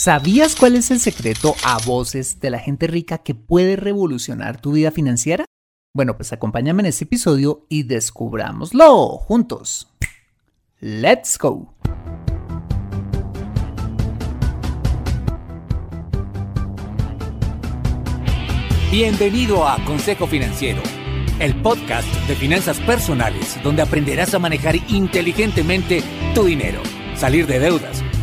¿Sabías cuál es el secreto a voces de la gente rica que puede revolucionar tu vida financiera? Bueno, pues acompáñame en este episodio y descubrámoslo juntos. ¡Let's go! Bienvenido a Consejo Financiero, el podcast de finanzas personales donde aprenderás a manejar inteligentemente tu dinero, salir de deudas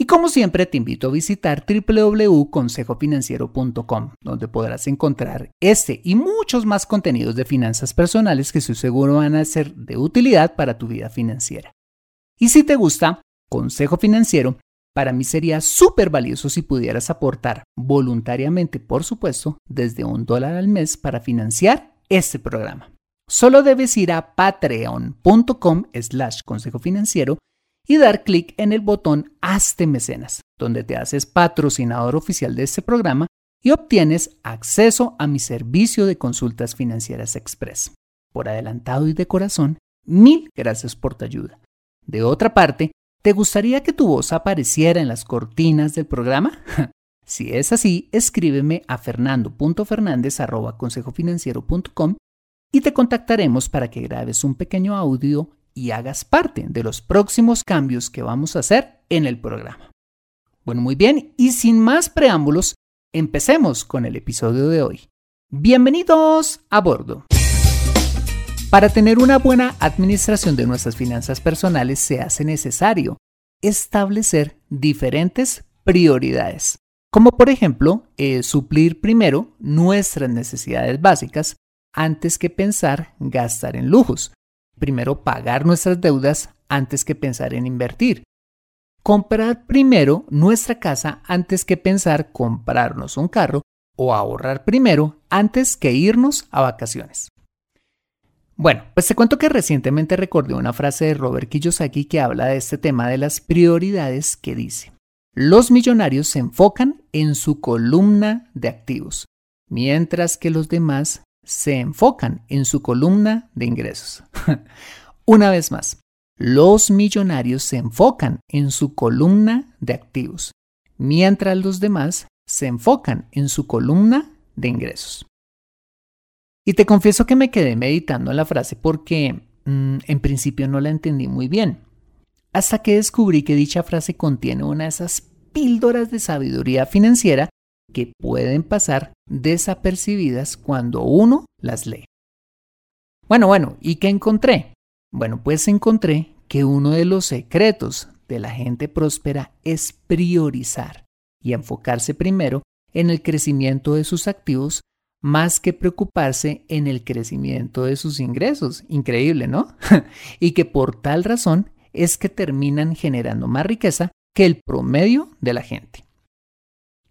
y como siempre te invito a visitar www.consejofinanciero.com, donde podrás encontrar este y muchos más contenidos de finanzas personales que estoy seguro van a ser de utilidad para tu vida financiera. Y si te gusta Consejo Financiero, para mí sería súper valioso si pudieras aportar voluntariamente, por supuesto, desde un dólar al mes para financiar este programa. Solo debes ir a patreon.com slash consejo financiero y dar clic en el botón Hazte Mecenas, donde te haces patrocinador oficial de este programa y obtienes acceso a mi servicio de consultas financieras express. Por adelantado y de corazón, mil gracias por tu ayuda. De otra parte, ¿te gustaría que tu voz apareciera en las cortinas del programa? si es así, escríbeme a fernando.fernandez.consejofinanciero.com y te contactaremos para que grabes un pequeño audio y hagas parte de los próximos cambios que vamos a hacer en el programa. Bueno, muy bien, y sin más preámbulos, empecemos con el episodio de hoy. Bienvenidos a bordo. Para tener una buena administración de nuestras finanzas personales se hace necesario establecer diferentes prioridades, como por ejemplo eh, suplir primero nuestras necesidades básicas antes que pensar gastar en lujos, primero pagar nuestras deudas antes que pensar en invertir. Comprar primero nuestra casa antes que pensar comprarnos un carro o ahorrar primero antes que irnos a vacaciones. Bueno, pues te cuento que recientemente recordé una frase de Robert Kiyosaki que habla de este tema de las prioridades que dice, los millonarios se enfocan en su columna de activos, mientras que los demás se enfocan en su columna de ingresos. Una vez más, los millonarios se enfocan en su columna de activos, mientras los demás se enfocan en su columna de ingresos. Y te confieso que me quedé meditando la frase porque mm, en principio no la entendí muy bien, hasta que descubrí que dicha frase contiene una de esas píldoras de sabiduría financiera que pueden pasar desapercibidas cuando uno las lee. Bueno, bueno, ¿y qué encontré? Bueno, pues encontré que uno de los secretos de la gente próspera es priorizar y enfocarse primero en el crecimiento de sus activos más que preocuparse en el crecimiento de sus ingresos. Increíble, ¿no? y que por tal razón es que terminan generando más riqueza que el promedio de la gente.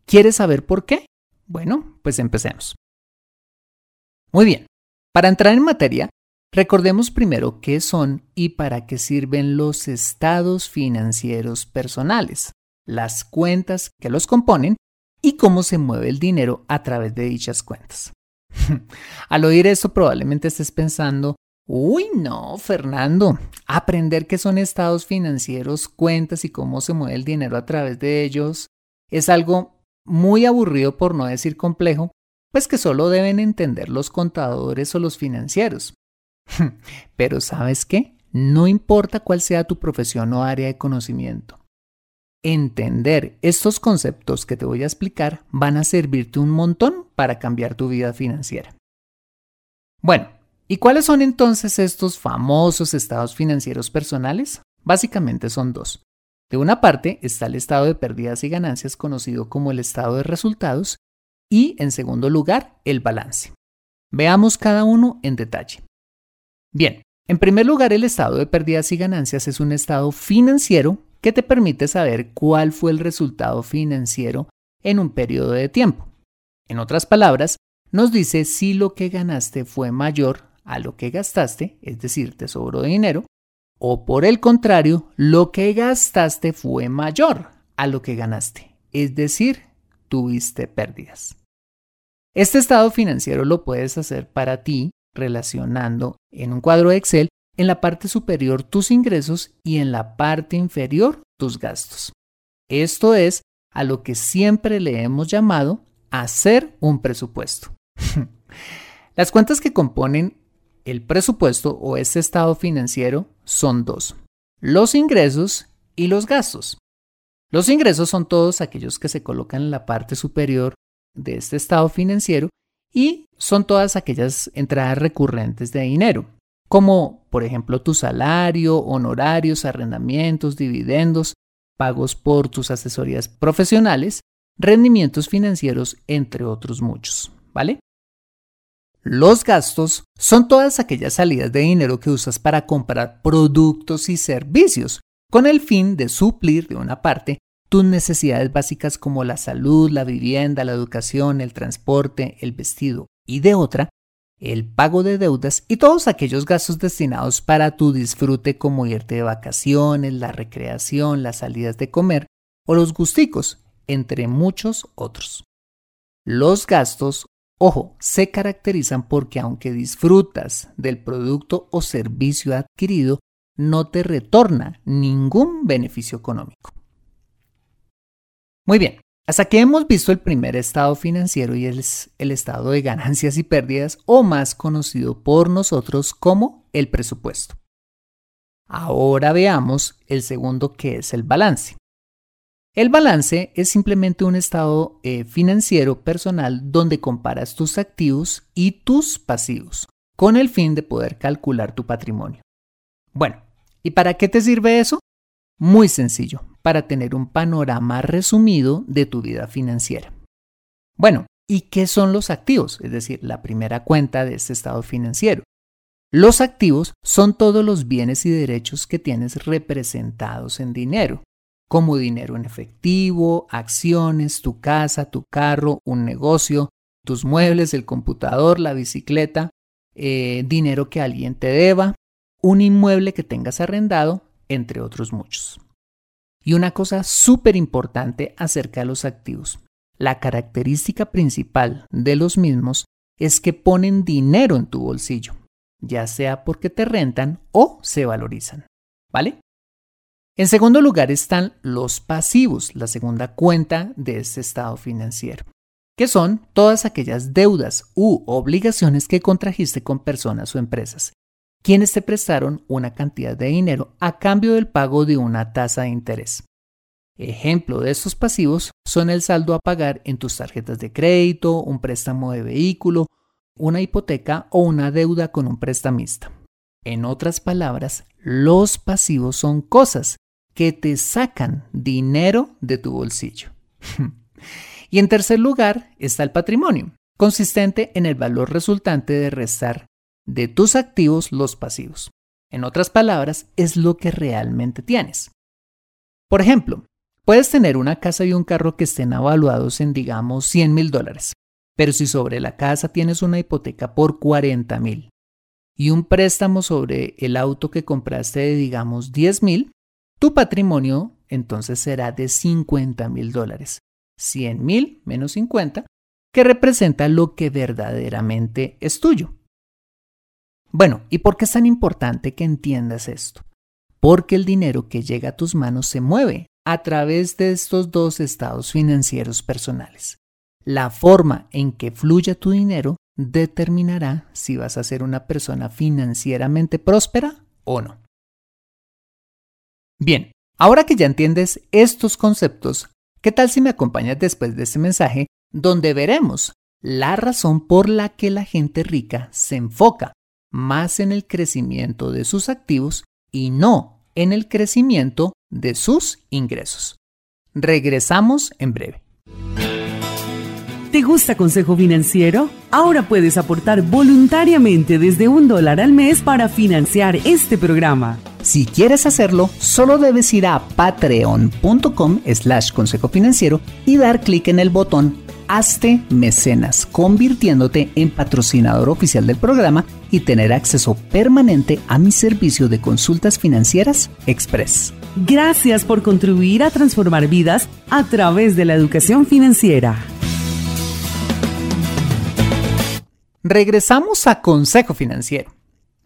¿Quieres saber por qué? Bueno, pues empecemos. Muy bien, para entrar en materia, recordemos primero qué son y para qué sirven los estados financieros personales, las cuentas que los componen y cómo se mueve el dinero a través de dichas cuentas. Al oír esto probablemente estés pensando, Uy, no, Fernando. Aprender qué son estados financieros, cuentas y cómo se mueve el dinero a través de ellos es algo muy aburrido por no decir complejo, pues que solo deben entender los contadores o los financieros. Pero ¿sabes qué? No importa cuál sea tu profesión o área de conocimiento. Entender estos conceptos que te voy a explicar van a servirte un montón para cambiar tu vida financiera. Bueno, ¿y cuáles son entonces estos famosos estados financieros personales? Básicamente son dos. De una parte está el estado de pérdidas y ganancias conocido como el estado de resultados y en segundo lugar el balance. Veamos cada uno en detalle. Bien, en primer lugar el estado de pérdidas y ganancias es un estado financiero que te permite saber cuál fue el resultado financiero en un periodo de tiempo. En otras palabras, nos dice si lo que ganaste fue mayor a lo que gastaste, es decir, te sobró dinero, o por el contrario, lo que gastaste fue mayor a lo que ganaste, es decir, tuviste pérdidas. Este estado financiero lo puedes hacer para ti relacionando en un cuadro de Excel en la parte superior tus ingresos y en la parte inferior tus gastos. Esto es a lo que siempre le hemos llamado hacer un presupuesto. Las cuentas que componen el presupuesto o este estado financiero son dos, los ingresos y los gastos. Los ingresos son todos aquellos que se colocan en la parte superior de este estado financiero y son todas aquellas entradas recurrentes de dinero, como por ejemplo tu salario, honorarios, arrendamientos, dividendos, pagos por tus asesorías profesionales, rendimientos financieros, entre otros muchos, ¿vale? Los gastos son todas aquellas salidas de dinero que usas para comprar productos y servicios, con el fin de suplir de una parte tus necesidades básicas como la salud, la vivienda, la educación, el transporte, el vestido, y de otra, el pago de deudas y todos aquellos gastos destinados para tu disfrute como irte de vacaciones, la recreación, las salidas de comer o los gusticos, entre muchos otros. Los gastos, ojo, se caracterizan porque aunque disfrutas del producto o servicio adquirido, no te retorna ningún beneficio económico. Muy bien, hasta aquí hemos visto el primer estado financiero y es el estado de ganancias y pérdidas o más conocido por nosotros como el presupuesto. Ahora veamos el segundo que es el balance. El balance es simplemente un estado eh, financiero personal donde comparas tus activos y tus pasivos con el fin de poder calcular tu patrimonio. Bueno, ¿y para qué te sirve eso? Muy sencillo para tener un panorama resumido de tu vida financiera. Bueno, ¿y qué son los activos? Es decir, la primera cuenta de este estado financiero. Los activos son todos los bienes y derechos que tienes representados en dinero, como dinero en efectivo, acciones, tu casa, tu carro, un negocio, tus muebles, el computador, la bicicleta, eh, dinero que alguien te deba, un inmueble que tengas arrendado, entre otros muchos. Y una cosa súper importante acerca de los activos. La característica principal de los mismos es que ponen dinero en tu bolsillo, ya sea porque te rentan o se valorizan. ¿Vale? En segundo lugar están los pasivos, la segunda cuenta de este estado financiero, que son todas aquellas deudas u obligaciones que contrajiste con personas o empresas quienes te prestaron una cantidad de dinero a cambio del pago de una tasa de interés. Ejemplo de estos pasivos son el saldo a pagar en tus tarjetas de crédito, un préstamo de vehículo, una hipoteca o una deuda con un prestamista. En otras palabras, los pasivos son cosas que te sacan dinero de tu bolsillo. y en tercer lugar está el patrimonio, consistente en el valor resultante de restar de tus activos los pasivos. En otras palabras, es lo que realmente tienes. Por ejemplo, puedes tener una casa y un carro que estén evaluados en, digamos, 100 mil dólares, pero si sobre la casa tienes una hipoteca por 40 mil y un préstamo sobre el auto que compraste de, digamos, 10 mil, tu patrimonio entonces será de 50 mil dólares. 100 mil menos 50, que representa lo que verdaderamente es tuyo. Bueno, ¿y por qué es tan importante que entiendas esto? Porque el dinero que llega a tus manos se mueve a través de estos dos estados financieros personales. La forma en que fluya tu dinero determinará si vas a ser una persona financieramente próspera o no. Bien, ahora que ya entiendes estos conceptos, ¿qué tal si me acompañas después de este mensaje donde veremos la razón por la que la gente rica se enfoca más en el crecimiento de sus activos y no en el crecimiento de sus ingresos. Regresamos en breve. ¿Te gusta Consejo Financiero? Ahora puedes aportar voluntariamente desde un dólar al mes para financiar este programa. Si quieres hacerlo, solo debes ir a patreon.com slash consejo financiero y dar clic en el botón Hazte Mecenas, convirtiéndote en patrocinador oficial del programa y tener acceso permanente a mi servicio de consultas financieras Express. Gracias por contribuir a transformar vidas a través de la educación financiera. Regresamos a Consejo Financiero.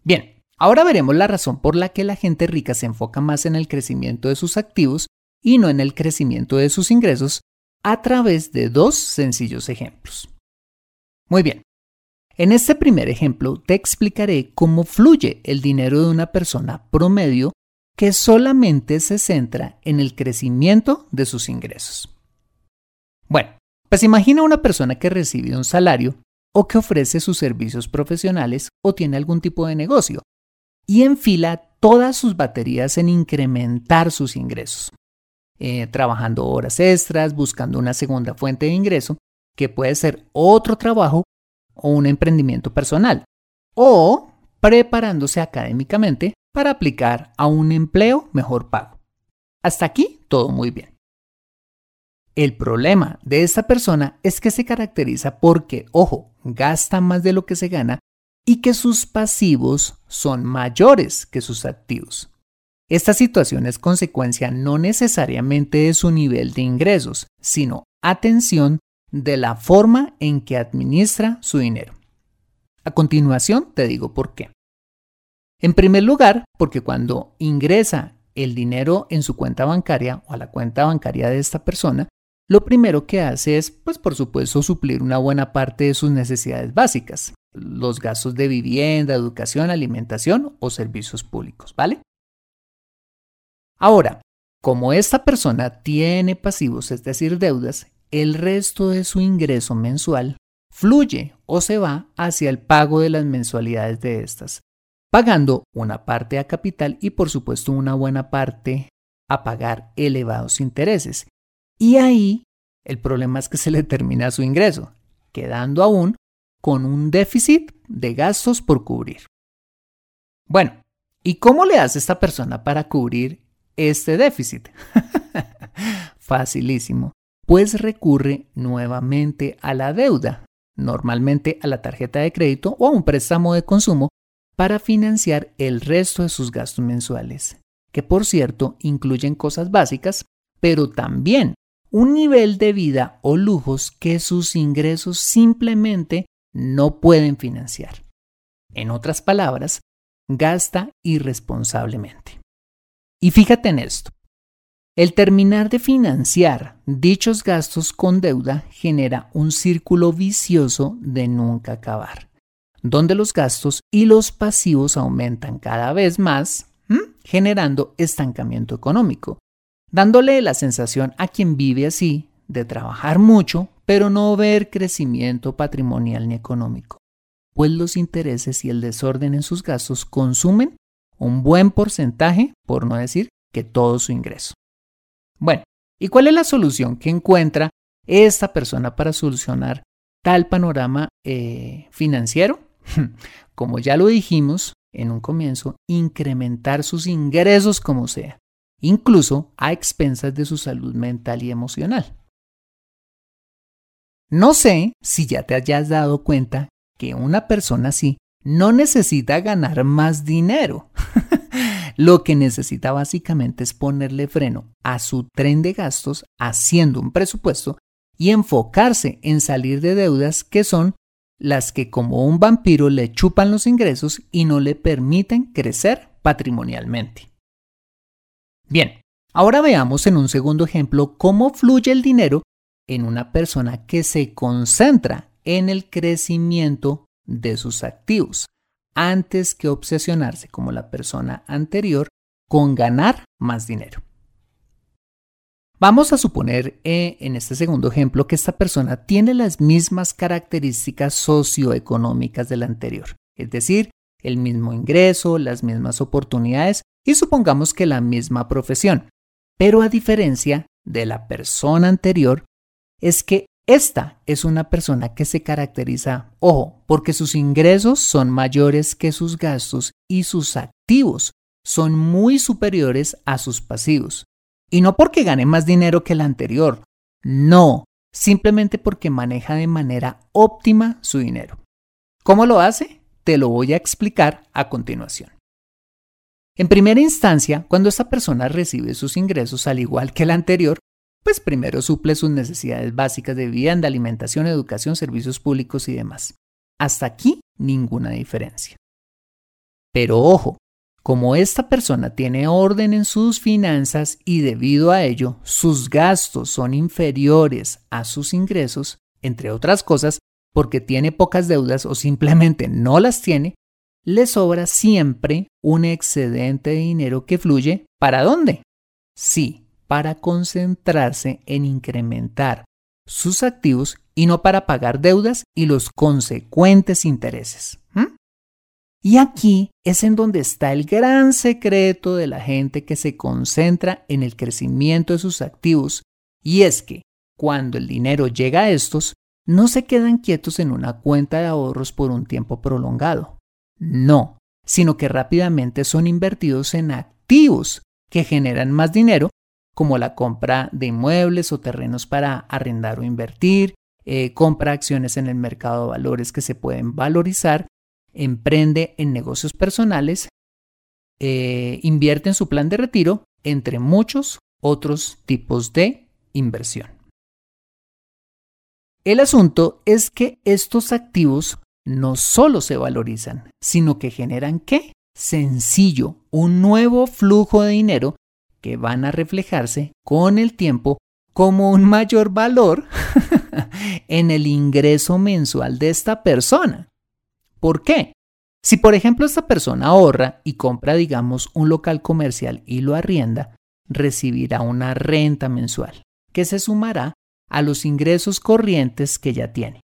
Bien, ahora veremos la razón por la que la gente rica se enfoca más en el crecimiento de sus activos y no en el crecimiento de sus ingresos a través de dos sencillos ejemplos. Muy bien, en este primer ejemplo te explicaré cómo fluye el dinero de una persona promedio que solamente se centra en el crecimiento de sus ingresos. Bueno, pues imagina una persona que recibe un salario o que ofrece sus servicios profesionales o tiene algún tipo de negocio y enfila todas sus baterías en incrementar sus ingresos. Eh, trabajando horas extras, buscando una segunda fuente de ingreso, que puede ser otro trabajo o un emprendimiento personal, o preparándose académicamente para aplicar a un empleo mejor pago. Hasta aquí todo muy bien. El problema de esta persona es que se caracteriza porque, ojo, gasta más de lo que se gana y que sus pasivos son mayores que sus activos. Esta situación es consecuencia no necesariamente de su nivel de ingresos, sino, atención, de la forma en que administra su dinero. A continuación te digo por qué. En primer lugar, porque cuando ingresa el dinero en su cuenta bancaria o a la cuenta bancaria de esta persona, lo primero que hace es, pues por supuesto, suplir una buena parte de sus necesidades básicas, los gastos de vivienda, educación, alimentación o servicios públicos, ¿vale? Ahora, como esta persona tiene pasivos, es decir, deudas, el resto de su ingreso mensual fluye o se va hacia el pago de las mensualidades de estas, pagando una parte a capital y por supuesto una buena parte a pagar elevados intereses. Y ahí el problema es que se le termina su ingreso, quedando aún con un déficit de gastos por cubrir. Bueno, ¿y cómo le hace esta persona para cubrir este déficit? Facilísimo, pues recurre nuevamente a la deuda, normalmente a la tarjeta de crédito o a un préstamo de consumo para financiar el resto de sus gastos mensuales, que por cierto incluyen cosas básicas, pero también un nivel de vida o lujos que sus ingresos simplemente no pueden financiar. En otras palabras, gasta irresponsablemente. Y fíjate en esto. El terminar de financiar dichos gastos con deuda genera un círculo vicioso de nunca acabar, donde los gastos y los pasivos aumentan cada vez más, generando estancamiento económico, dándole la sensación a quien vive así de trabajar mucho, pero no ver crecimiento patrimonial ni económico, pues los intereses y el desorden en sus gastos consumen un buen porcentaje, por no decir que todo su ingreso. Bueno, ¿y cuál es la solución que encuentra esta persona para solucionar tal panorama eh, financiero? Como ya lo dijimos en un comienzo, incrementar sus ingresos como sea, incluso a expensas de su salud mental y emocional. No sé si ya te hayas dado cuenta que una persona así no necesita ganar más dinero. Lo que necesita básicamente es ponerle freno a su tren de gastos haciendo un presupuesto y enfocarse en salir de deudas que son las que como un vampiro le chupan los ingresos y no le permiten crecer patrimonialmente. Bien, ahora veamos en un segundo ejemplo cómo fluye el dinero en una persona que se concentra en el crecimiento de sus activos, antes que obsesionarse como la persona anterior con ganar más dinero. Vamos a suponer eh, en este segundo ejemplo que esta persona tiene las mismas características socioeconómicas de la anterior, es decir, el mismo ingreso, las mismas oportunidades y supongamos que la misma profesión. Pero a diferencia de la persona anterior, es que esta es una persona que se caracteriza, ojo, porque sus ingresos son mayores que sus gastos y sus activos son muy superiores a sus pasivos. Y no porque gane más dinero que el anterior, no, simplemente porque maneja de manera óptima su dinero. ¿Cómo lo hace? Te lo voy a explicar a continuación. En primera instancia, cuando esta persona recibe sus ingresos al igual que el anterior, pues primero suple sus necesidades básicas de vivienda, alimentación, educación, servicios públicos y demás. Hasta aquí ninguna diferencia. Pero ojo, como esta persona tiene orden en sus finanzas y debido a ello sus gastos son inferiores a sus ingresos, entre otras cosas, porque tiene pocas deudas o simplemente no las tiene, le sobra siempre un excedente de dinero que fluye ¿para dónde? Sí, para concentrarse en incrementar sus activos y no para pagar deudas y los consecuentes intereses. Y aquí es en donde está el gran secreto de la gente que se concentra en el crecimiento de sus activos, y es que cuando el dinero llega a estos, no se quedan quietos en una cuenta de ahorros por un tiempo prolongado. No, sino que rápidamente son invertidos en activos que generan más dinero, como la compra de inmuebles o terrenos para arrendar o invertir, eh, compra acciones en el mercado de valores que se pueden valorizar emprende en negocios personales, eh, invierte en su plan de retiro, entre muchos otros tipos de inversión. El asunto es que estos activos no solo se valorizan, sino que generan qué? Sencillo, un nuevo flujo de dinero que van a reflejarse con el tiempo como un mayor valor en el ingreso mensual de esta persona. ¿Por qué? Si por ejemplo esta persona ahorra y compra, digamos, un local comercial y lo arrienda, recibirá una renta mensual que se sumará a los ingresos corrientes que ya tiene.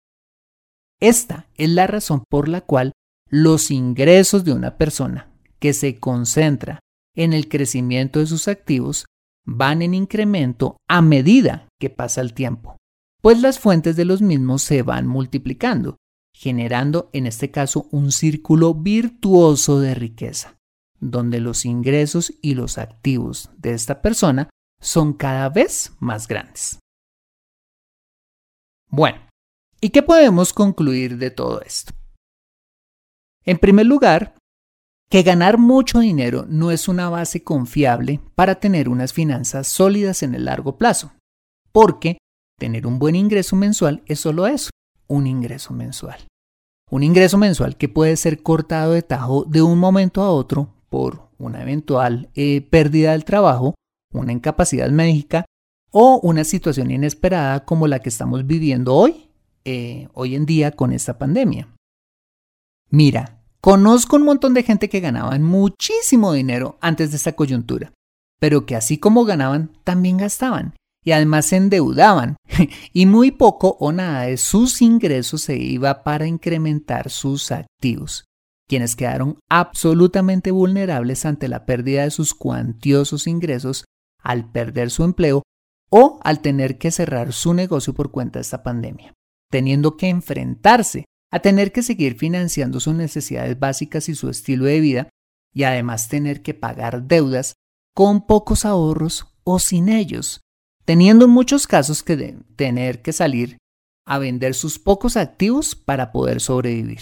Esta es la razón por la cual los ingresos de una persona que se concentra en el crecimiento de sus activos van en incremento a medida que pasa el tiempo, pues las fuentes de los mismos se van multiplicando generando en este caso un círculo virtuoso de riqueza, donde los ingresos y los activos de esta persona son cada vez más grandes. Bueno, ¿y qué podemos concluir de todo esto? En primer lugar, que ganar mucho dinero no es una base confiable para tener unas finanzas sólidas en el largo plazo, porque tener un buen ingreso mensual es solo eso, un ingreso mensual. Un ingreso mensual que puede ser cortado de tajo de un momento a otro por una eventual eh, pérdida del trabajo, una incapacidad médica o una situación inesperada como la que estamos viviendo hoy, eh, hoy en día con esta pandemia. Mira, conozco un montón de gente que ganaban muchísimo dinero antes de esta coyuntura, pero que así como ganaban, también gastaban y además se endeudaban. Y muy poco o nada de sus ingresos se iba para incrementar sus activos, quienes quedaron absolutamente vulnerables ante la pérdida de sus cuantiosos ingresos al perder su empleo o al tener que cerrar su negocio por cuenta de esta pandemia, teniendo que enfrentarse a tener que seguir financiando sus necesidades básicas y su estilo de vida y además tener que pagar deudas con pocos ahorros o sin ellos, teniendo en muchos casos que tener que salir a vender sus pocos activos para poder sobrevivir.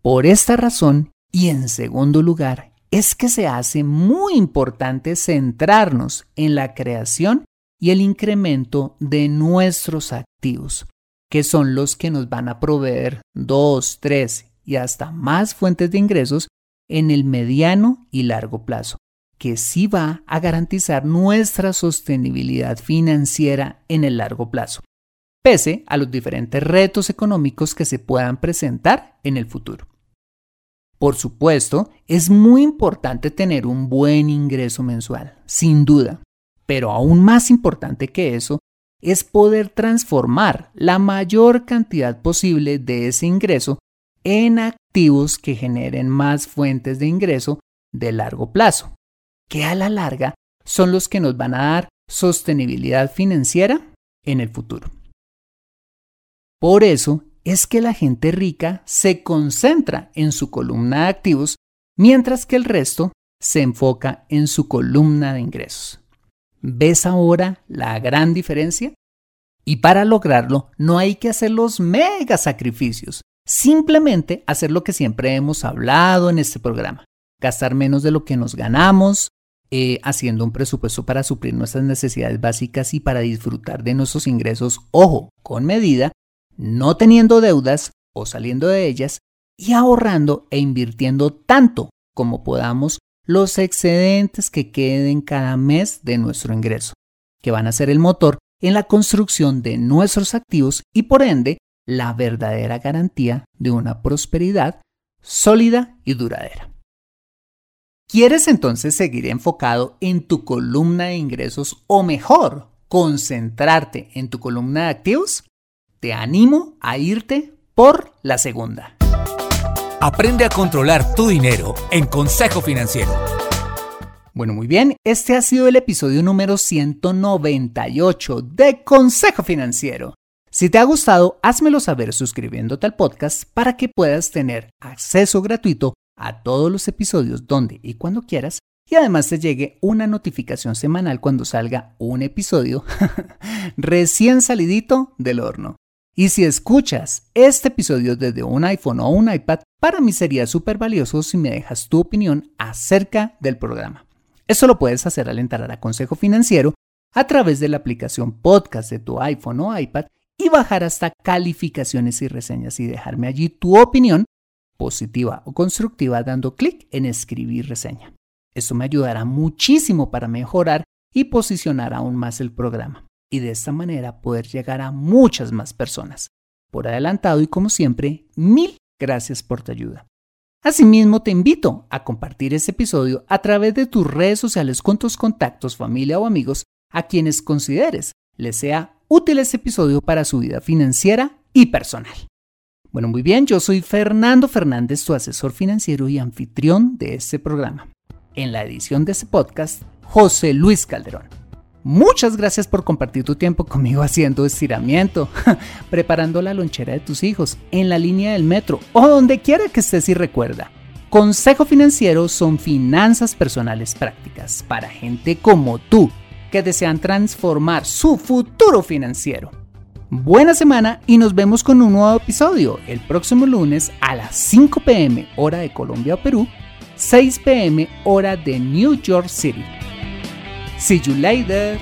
Por esta razón, y en segundo lugar, es que se hace muy importante centrarnos en la creación y el incremento de nuestros activos, que son los que nos van a proveer dos, tres y hasta más fuentes de ingresos en el mediano y largo plazo, que sí va a garantizar nuestra sostenibilidad financiera en el largo plazo, pese a los diferentes retos económicos que se puedan presentar en el futuro. Por supuesto, es muy importante tener un buen ingreso mensual, sin duda, pero aún más importante que eso es poder transformar la mayor cantidad posible de ese ingreso en activos que generen más fuentes de ingreso de largo plazo que a la larga son los que nos van a dar sostenibilidad financiera en el futuro. Por eso es que la gente rica se concentra en su columna de activos, mientras que el resto se enfoca en su columna de ingresos. ¿Ves ahora la gran diferencia? Y para lograrlo no hay que hacer los mega sacrificios, simplemente hacer lo que siempre hemos hablado en este programa, gastar menos de lo que nos ganamos, eh, haciendo un presupuesto para suplir nuestras necesidades básicas y para disfrutar de nuestros ingresos, ojo, con medida, no teniendo deudas o saliendo de ellas y ahorrando e invirtiendo tanto como podamos los excedentes que queden cada mes de nuestro ingreso, que van a ser el motor en la construcción de nuestros activos y por ende la verdadera garantía de una prosperidad sólida y duradera. ¿Quieres entonces seguir enfocado en tu columna de ingresos o mejor, concentrarte en tu columna de activos? Te animo a irte por la segunda. Aprende a controlar tu dinero en Consejo Financiero. Bueno, muy bien, este ha sido el episodio número 198 de Consejo Financiero. Si te ha gustado, házmelo saber suscribiéndote al podcast para que puedas tener acceso gratuito a todos los episodios donde y cuando quieras y además te llegue una notificación semanal cuando salga un episodio recién salidito del horno. Y si escuchas este episodio desde un iPhone o un iPad, para mí sería súper valioso si me dejas tu opinión acerca del programa. Eso lo puedes hacer al entrar a Consejo Financiero a través de la aplicación podcast de tu iPhone o iPad y bajar hasta calificaciones y reseñas y dejarme allí tu opinión positiva o constructiva dando clic en escribir reseña. Esto me ayudará muchísimo para mejorar y posicionar aún más el programa y de esta manera poder llegar a muchas más personas. Por adelantado y como siempre, mil gracias por tu ayuda. Asimismo, te invito a compartir este episodio a través de tus redes sociales con tus contactos, familia o amigos a quienes consideres les sea útil este episodio para su vida financiera y personal. Bueno, muy bien, yo soy Fernando Fernández, tu asesor financiero y anfitrión de este programa. En la edición de este podcast, José Luis Calderón. Muchas gracias por compartir tu tiempo conmigo haciendo estiramiento, preparando la lonchera de tus hijos, en la línea del metro o donde quiera que estés y recuerda. Consejo Financiero son finanzas personales prácticas para gente como tú que desean transformar su futuro financiero. Buena semana y nos vemos con un nuevo episodio el próximo lunes a las 5 pm hora de Colombia o Perú, 6 pm hora de New York City. See you later.